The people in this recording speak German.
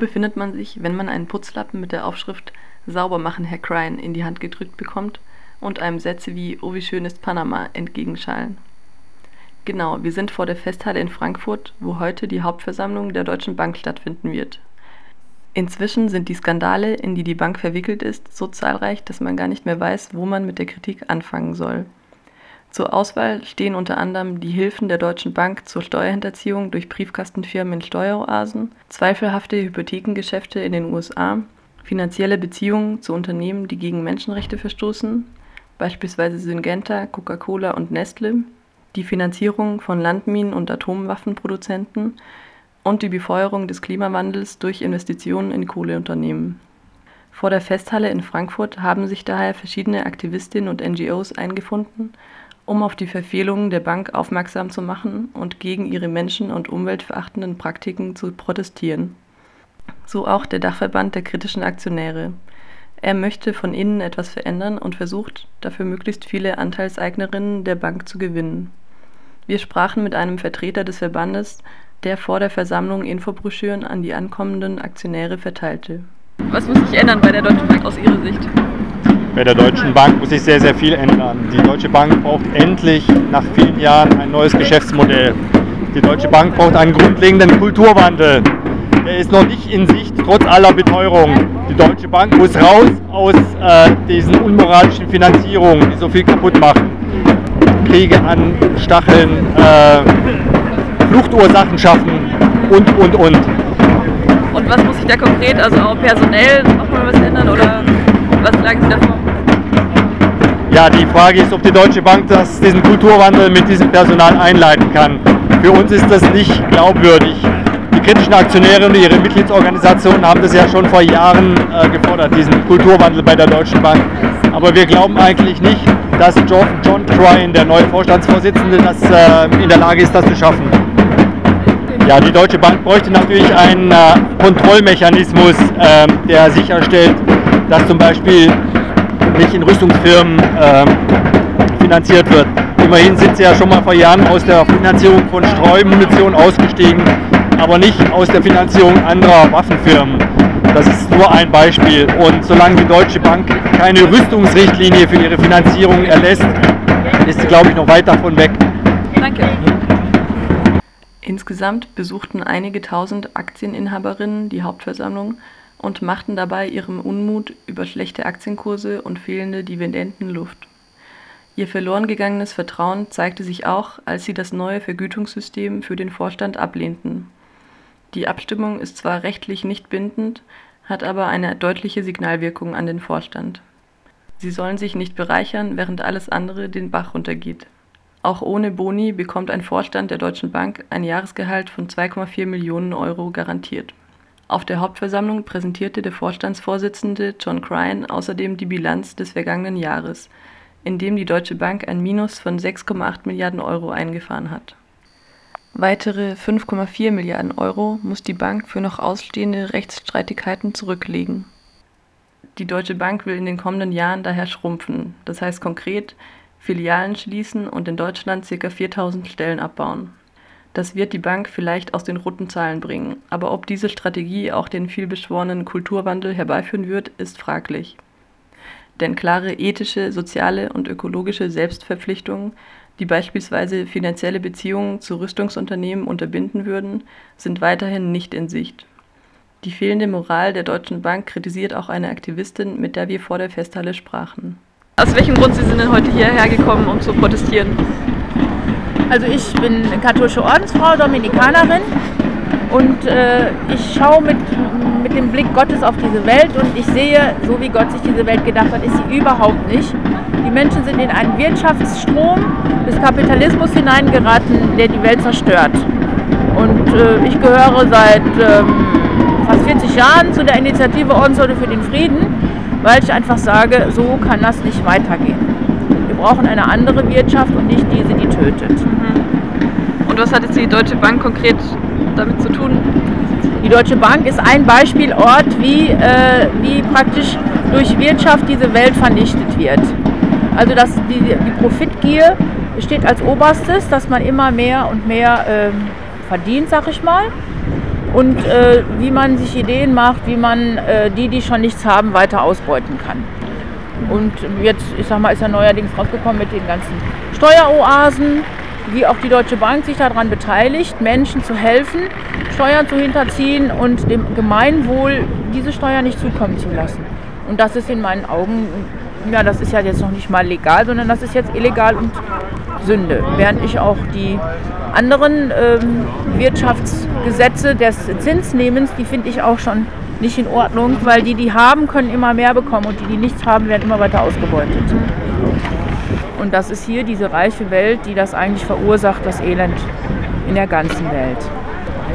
Befindet man sich, wenn man einen Putzlappen mit der Aufschrift Sauber machen, Herr Crine in die Hand gedrückt bekommt und einem Sätze wie Oh, wie schön ist Panama entgegenschallen? Genau, wir sind vor der Festhalle in Frankfurt, wo heute die Hauptversammlung der Deutschen Bank stattfinden wird. Inzwischen sind die Skandale, in die die Bank verwickelt ist, so zahlreich, dass man gar nicht mehr weiß, wo man mit der Kritik anfangen soll. Zur Auswahl stehen unter anderem die Hilfen der Deutschen Bank zur Steuerhinterziehung durch Briefkastenfirmen in Steueroasen, zweifelhafte Hypothekengeschäfte in den USA, finanzielle Beziehungen zu Unternehmen, die gegen Menschenrechte verstoßen, beispielsweise Syngenta, Coca-Cola und Nestle, die Finanzierung von Landminen und Atomwaffenproduzenten und die Befeuerung des Klimawandels durch Investitionen in Kohleunternehmen. Vor der Festhalle in Frankfurt haben sich daher verschiedene Aktivistinnen und NGOs eingefunden um auf die Verfehlungen der Bank aufmerksam zu machen und gegen ihre menschen- und umweltverachtenden Praktiken zu protestieren. So auch der Dachverband der kritischen Aktionäre. Er möchte von innen etwas verändern und versucht, dafür möglichst viele Anteilseignerinnen der Bank zu gewinnen. Wir sprachen mit einem Vertreter des Verbandes, der vor der Versammlung Infobroschüren an die ankommenden Aktionäre verteilte. Was muss sich ändern bei der Deutschen Bank aus Ihrer Sicht? Bei der Deutschen Bank muss sich sehr, sehr viel ändern. Die Deutsche Bank braucht endlich nach vielen Jahren ein neues Geschäftsmodell. Die Deutsche Bank braucht einen grundlegenden Kulturwandel. Der ist noch nicht in Sicht, trotz aller Beteuerung. Die Deutsche Bank muss raus aus äh, diesen unmoralischen Finanzierungen, die so viel kaputt machen. Kriege an Stacheln, äh, Fluchtursachen schaffen und, und, und. Und was muss sich da konkret, also auch personell, auch mal was ändern Ja, die Frage ist, ob die Deutsche Bank das, diesen Kulturwandel mit diesem Personal einleiten kann. Für uns ist das nicht glaubwürdig. Die kritischen Aktionäre und ihre Mitgliedsorganisationen haben das ja schon vor Jahren äh, gefordert, diesen Kulturwandel bei der Deutschen Bank. Aber wir glauben eigentlich nicht, dass John, John Trine, der neue Vorstandsvorsitzende, das, äh, in der Lage ist, das zu schaffen. Ja, die Deutsche Bank bräuchte natürlich einen äh, Kontrollmechanismus, ähm, der sicherstellt, dass zum Beispiel nicht in Rüstungsfirmen äh, finanziert wird. Immerhin sind sie ja schon mal vor Jahren aus der Finanzierung von Streumunition ausgestiegen, aber nicht aus der Finanzierung anderer Waffenfirmen. Das ist nur ein Beispiel. Und solange die Deutsche Bank keine Rüstungsrichtlinie für ihre Finanzierung erlässt, ist sie, glaube ich, noch weit davon weg. Danke. Insgesamt besuchten einige tausend Aktieninhaberinnen die Hauptversammlung und machten dabei ihrem Unmut über schlechte Aktienkurse und fehlende Dividenden Luft. Ihr verloren gegangenes Vertrauen zeigte sich auch, als sie das neue Vergütungssystem für den Vorstand ablehnten. Die Abstimmung ist zwar rechtlich nicht bindend, hat aber eine deutliche Signalwirkung an den Vorstand. Sie sollen sich nicht bereichern, während alles andere den Bach runtergeht. Auch ohne Boni bekommt ein Vorstand der Deutschen Bank ein Jahresgehalt von 2,4 Millionen Euro garantiert. Auf der Hauptversammlung präsentierte der Vorstandsvorsitzende John Crine außerdem die Bilanz des vergangenen Jahres, in dem die Deutsche Bank ein Minus von 6,8 Milliarden Euro eingefahren hat. Weitere 5,4 Milliarden Euro muss die Bank für noch ausstehende Rechtsstreitigkeiten zurücklegen. Die Deutsche Bank will in den kommenden Jahren daher schrumpfen, das heißt konkret Filialen schließen und in Deutschland ca. 4000 Stellen abbauen das wird die Bank vielleicht aus den roten Zahlen bringen, aber ob diese Strategie auch den vielbeschworenen Kulturwandel herbeiführen wird, ist fraglich. Denn klare ethische, soziale und ökologische Selbstverpflichtungen, die beispielsweise finanzielle Beziehungen zu Rüstungsunternehmen unterbinden würden, sind weiterhin nicht in Sicht. Die fehlende Moral der Deutschen Bank kritisiert auch eine Aktivistin, mit der wir vor der Festhalle sprachen. Aus welchem Grund Sie sind denn heute hierher gekommen, um zu protestieren? Also ich bin katholische Ordensfrau, Dominikanerin und äh, ich schaue mit, mit dem Blick Gottes auf diese Welt und ich sehe, so wie Gott sich diese Welt gedacht hat, ist sie überhaupt nicht. Die Menschen sind in einen Wirtschaftsstrom des Kapitalismus hineingeraten, der die Welt zerstört. Und äh, ich gehöre seit ähm, fast 40 Jahren zu der Initiative Ordensleute für den Frieden, weil ich einfach sage, so kann das nicht weitergehen. Wir brauchen eine andere Wirtschaft und nicht diese, die tötet. Und was hat jetzt die Deutsche Bank konkret damit zu tun? Die Deutsche Bank ist ein Beispielort, wie, äh, wie praktisch durch Wirtschaft diese Welt vernichtet wird. Also dass die, die Profitgier steht als oberstes, dass man immer mehr und mehr äh, verdient, sag ich mal. und äh, wie man sich Ideen macht, wie man äh, die, die schon nichts haben, weiter ausbeuten kann. Und jetzt, ich sag mal, ist ja neuerdings rausgekommen mit den ganzen Steueroasen, wie auch die Deutsche Bank sich daran beteiligt, Menschen zu helfen, Steuern zu hinterziehen und dem Gemeinwohl diese Steuer nicht zukommen zu lassen. Und das ist in meinen Augen, ja, das ist ja jetzt noch nicht mal legal, sondern das ist jetzt illegal und Sünde. Während ich auch die anderen ähm, Wirtschaftsgesetze des Zinsnehmens, die finde ich auch schon nicht in Ordnung, weil die, die haben, können immer mehr bekommen und die, die nichts haben, werden immer weiter ausgebeutet. Und das ist hier diese reiche Welt, die das eigentlich verursacht, das Elend in der ganzen Welt.